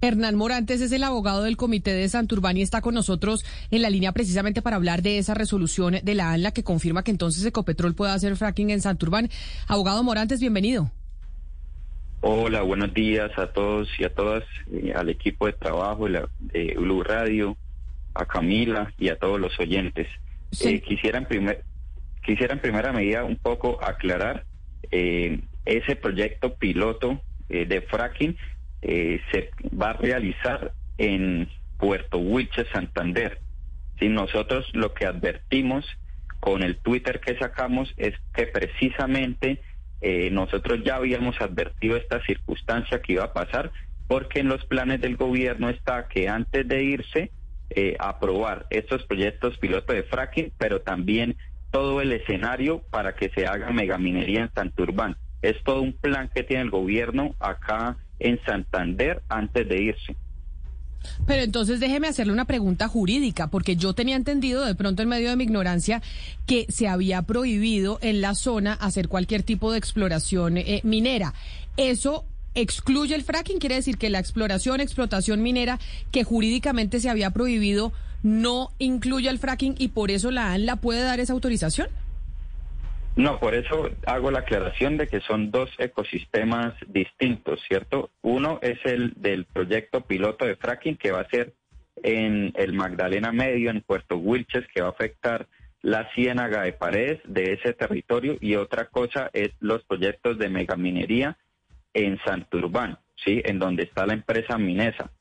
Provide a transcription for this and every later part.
Hernán Morantes es el abogado del Comité de Santurbán y está con nosotros en la línea precisamente para hablar de esa resolución de la ANLA que confirma que entonces Ecopetrol puede hacer fracking en Santurbán. Abogado Morantes, bienvenido. Hola, buenos días a todos y a todas, eh, al equipo de trabajo de Blue Radio, a Camila y a todos los oyentes. Eh, quisiera, en primer, quisiera en primera medida un poco aclarar eh, ese proyecto piloto de fracking eh, se va a realizar en Puerto Wilches, Santander. Si nosotros lo que advertimos con el Twitter que sacamos es que precisamente eh, nosotros ya habíamos advertido esta circunstancia que iba a pasar, porque en los planes del gobierno está que antes de irse eh, aprobar estos proyectos piloto de fracking, pero también todo el escenario para que se haga megaminería en Santurbán. Es todo un plan que tiene el gobierno acá en Santander antes de irse. Pero entonces déjeme hacerle una pregunta jurídica, porque yo tenía entendido, de pronto en medio de mi ignorancia, que se había prohibido en la zona hacer cualquier tipo de exploración eh, minera. ¿Eso excluye el fracking? Quiere decir que la exploración, explotación minera que jurídicamente se había prohibido no incluye el fracking y por eso la ANLA puede dar esa autorización? No, por eso hago la aclaración de que son dos ecosistemas distintos, ¿cierto? Uno es el del proyecto piloto de fracking que va a ser en el Magdalena Medio, en Puerto Wilches, que va a afectar la ciénaga de paredes de ese territorio y otra cosa es los proyectos de megaminería en Santurbán, ¿sí? En donde está la empresa Minesa.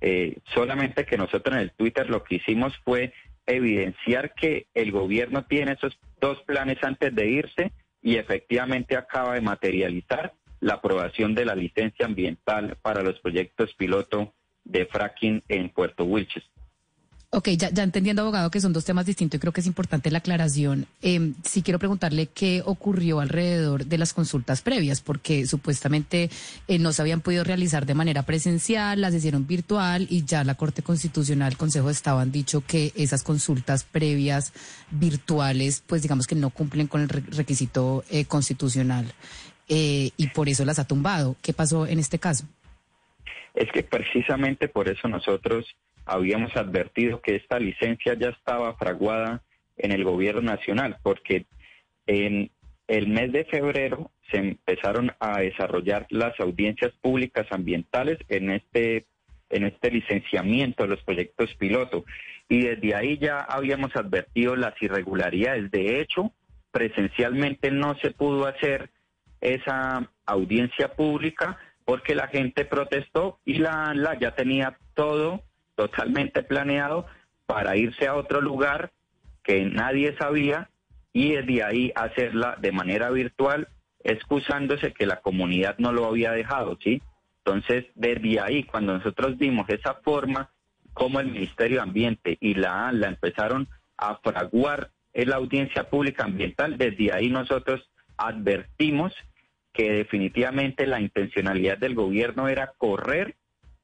Eh, solamente que nosotros en el Twitter lo que hicimos fue evidenciar que el gobierno tiene esos dos planes antes de irse y efectivamente acaba de materializar la aprobación de la licencia ambiental para los proyectos piloto de fracking en Puerto Wilches. Ok, ya, ya entendiendo, abogado, que son dos temas distintos y creo que es importante la aclaración. Eh, sí quiero preguntarle qué ocurrió alrededor de las consultas previas, porque supuestamente eh, no se habían podido realizar de manera presencial, las hicieron virtual y ya la Corte Constitucional, el Consejo de Estado han dicho que esas consultas previas virtuales, pues digamos que no cumplen con el requisito eh, constitucional eh, y por eso las ha tumbado. ¿Qué pasó en este caso? Es que precisamente por eso nosotros habíamos advertido que esta licencia ya estaba fraguada en el gobierno nacional, porque en el mes de febrero se empezaron a desarrollar las audiencias públicas ambientales en este en este licenciamiento de los proyectos piloto y desde ahí ya habíamos advertido las irregularidades. De hecho, presencialmente no se pudo hacer esa audiencia pública porque la gente protestó y la ANLA ya tenía todo totalmente planeado para irse a otro lugar que nadie sabía y desde ahí hacerla de manera virtual, excusándose que la comunidad no lo había dejado, ¿sí? Entonces, desde ahí, cuando nosotros vimos esa forma, como el Ministerio de Ambiente y la ANLA empezaron a fraguar en la audiencia pública ambiental, desde ahí nosotros advertimos que definitivamente la intencionalidad del gobierno era correr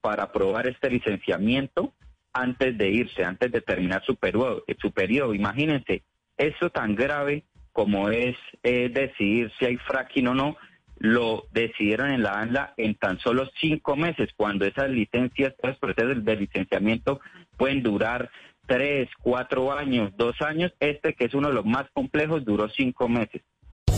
para aprobar este licenciamiento antes de irse, antes de terminar su periodo. Su periodo. Imagínense, eso tan grave como es eh, decidir si hay fracking o no, lo decidieron en la ANLA en tan solo cinco meses, cuando esas licencias, los procesos de licenciamiento pueden durar tres, cuatro años, dos años. Este, que es uno de los más complejos, duró cinco meses.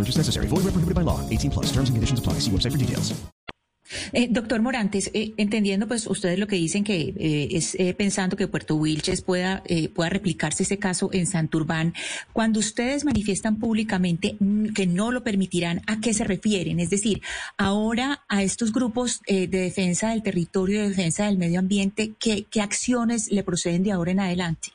No purchase necessary. Void where prohibited by law. 18 plus. Terms and conditions apply. See website for details. Eh, doctor Morantes, eh, entendiendo pues ustedes lo que dicen que eh, es eh, pensando que Puerto Wilches pueda, eh, pueda replicarse ese caso en Santurbán, cuando ustedes manifiestan públicamente mm, que no lo permitirán, ¿a qué se refieren? Es decir, ahora a estos grupos eh, de defensa del territorio, de defensa del medio ambiente, ¿qué, ¿qué acciones le proceden de ahora en adelante?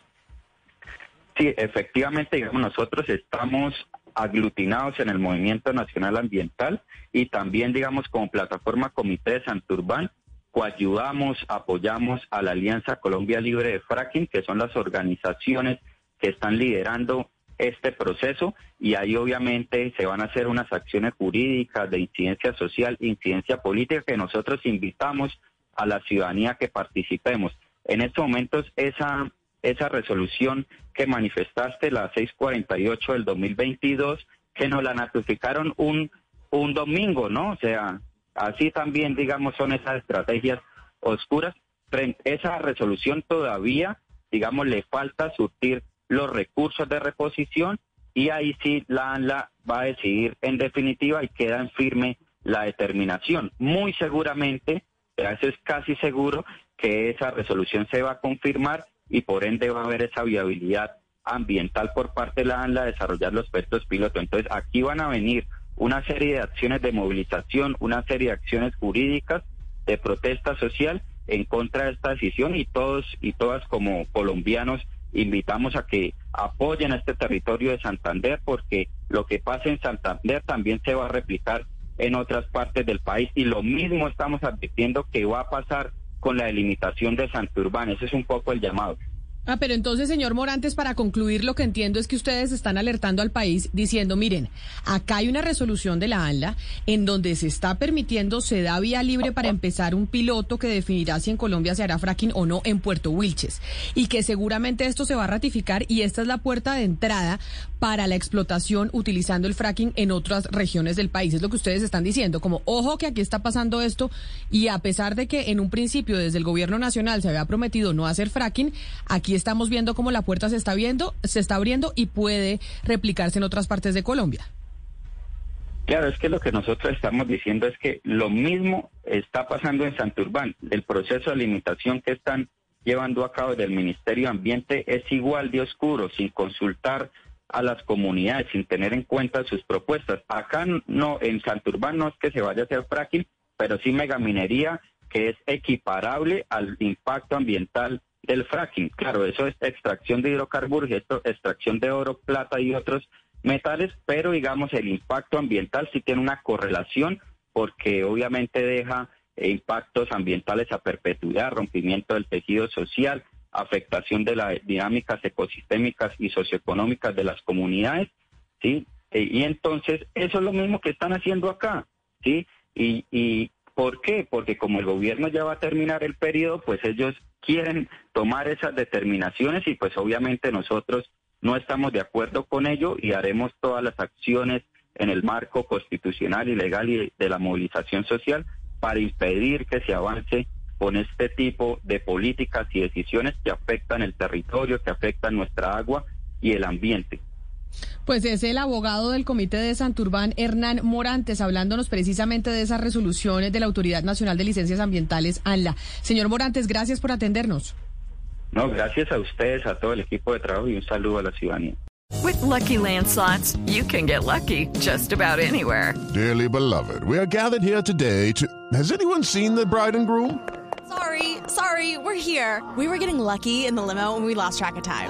Sí, efectivamente, digamos, nosotros estamos aglutinados en el Movimiento Nacional Ambiental y también, digamos, como plataforma Comité de Santurbán, coayudamos, apoyamos a la Alianza Colombia Libre de Fracking, que son las organizaciones que están liderando este proceso y ahí obviamente se van a hacer unas acciones jurídicas de incidencia social, incidencia política que nosotros invitamos a la ciudadanía que participemos. En estos momentos esa esa resolución que manifestaste, la 648 del 2022, que nos la notificaron un, un domingo, ¿no? O sea, así también, digamos, son esas estrategias oscuras. Esa resolución todavía, digamos, le falta surtir los recursos de reposición y ahí sí la ANLA va a decidir en definitiva y queda en firme la determinación. Muy seguramente, eso es casi seguro, que esa resolución se va a confirmar y por ende va a haber esa viabilidad ambiental por parte de la ANLA a desarrollar los puestos piloto. Entonces aquí van a venir una serie de acciones de movilización, una serie de acciones jurídicas de protesta social en contra de esta decisión y todos y todas como colombianos invitamos a que apoyen este territorio de Santander porque lo que pasa en Santander también se va a replicar en otras partes del país y lo mismo estamos advirtiendo que va a pasar con la delimitación de Santurbán. Ese es un poco el llamado. Ah, pero entonces, señor Morantes, para concluir, lo que entiendo es que ustedes están alertando al país diciendo, miren, acá hay una resolución de la ANLA en donde se está permitiendo, se da vía libre para empezar un piloto que definirá si en Colombia se hará fracking o no en Puerto Wilches. Y que seguramente esto se va a ratificar y esta es la puerta de entrada para la explotación utilizando el fracking en otras regiones del país. Es lo que ustedes están diciendo, como, ojo que aquí está pasando esto y a pesar de que en un principio desde el gobierno nacional se había prometido no hacer fracking, aquí estamos viendo cómo la puerta se está viendo, se está abriendo y puede replicarse en otras partes de Colombia. Claro, es que lo que nosotros estamos diciendo es que lo mismo está pasando en Santurbán. El proceso de limitación que están llevando a cabo del Ministerio de Ambiente es igual de oscuro, sin consultar a las comunidades, sin tener en cuenta sus propuestas. Acá no, en Santurbán no es que se vaya a hacer fracking, pero sí megaminería que es equiparable al impacto ambiental del fracking. Claro, eso es extracción de hidrocarburos, esto, extracción de oro, plata y otros metales, pero digamos el impacto ambiental sí tiene una correlación porque obviamente deja eh, impactos ambientales a perpetuidad, rompimiento del tejido social, afectación de las dinámicas ecosistémicas y socioeconómicas de las comunidades, ¿sí? E, y entonces eso es lo mismo que están haciendo acá, ¿sí? Y, y ¿por qué? Porque como el gobierno ya va a terminar el periodo, pues ellos quieren tomar esas determinaciones y pues obviamente nosotros no estamos de acuerdo con ello y haremos todas las acciones en el marco constitucional y legal y de la movilización social para impedir que se avance con este tipo de políticas y decisiones que afectan el territorio, que afectan nuestra agua y el ambiente. Pues es el abogado del Comité de Santurbán, Hernán Morantes, hablándonos precisamente de esas resoluciones de la Autoridad Nacional de Licencias Ambientales, ANLA. Señor Morantes, gracias por atendernos. No, gracias a ustedes, a todo el equipo de trabajo y un saludo a la ciudadanía. With lucky landslots, you can get lucky just about anywhere. Dearly beloved, we are gathered here today to. Has anyone seen the bride and groom? Sorry, sorry, we're here. We were getting lucky in the limo and we lost track of time.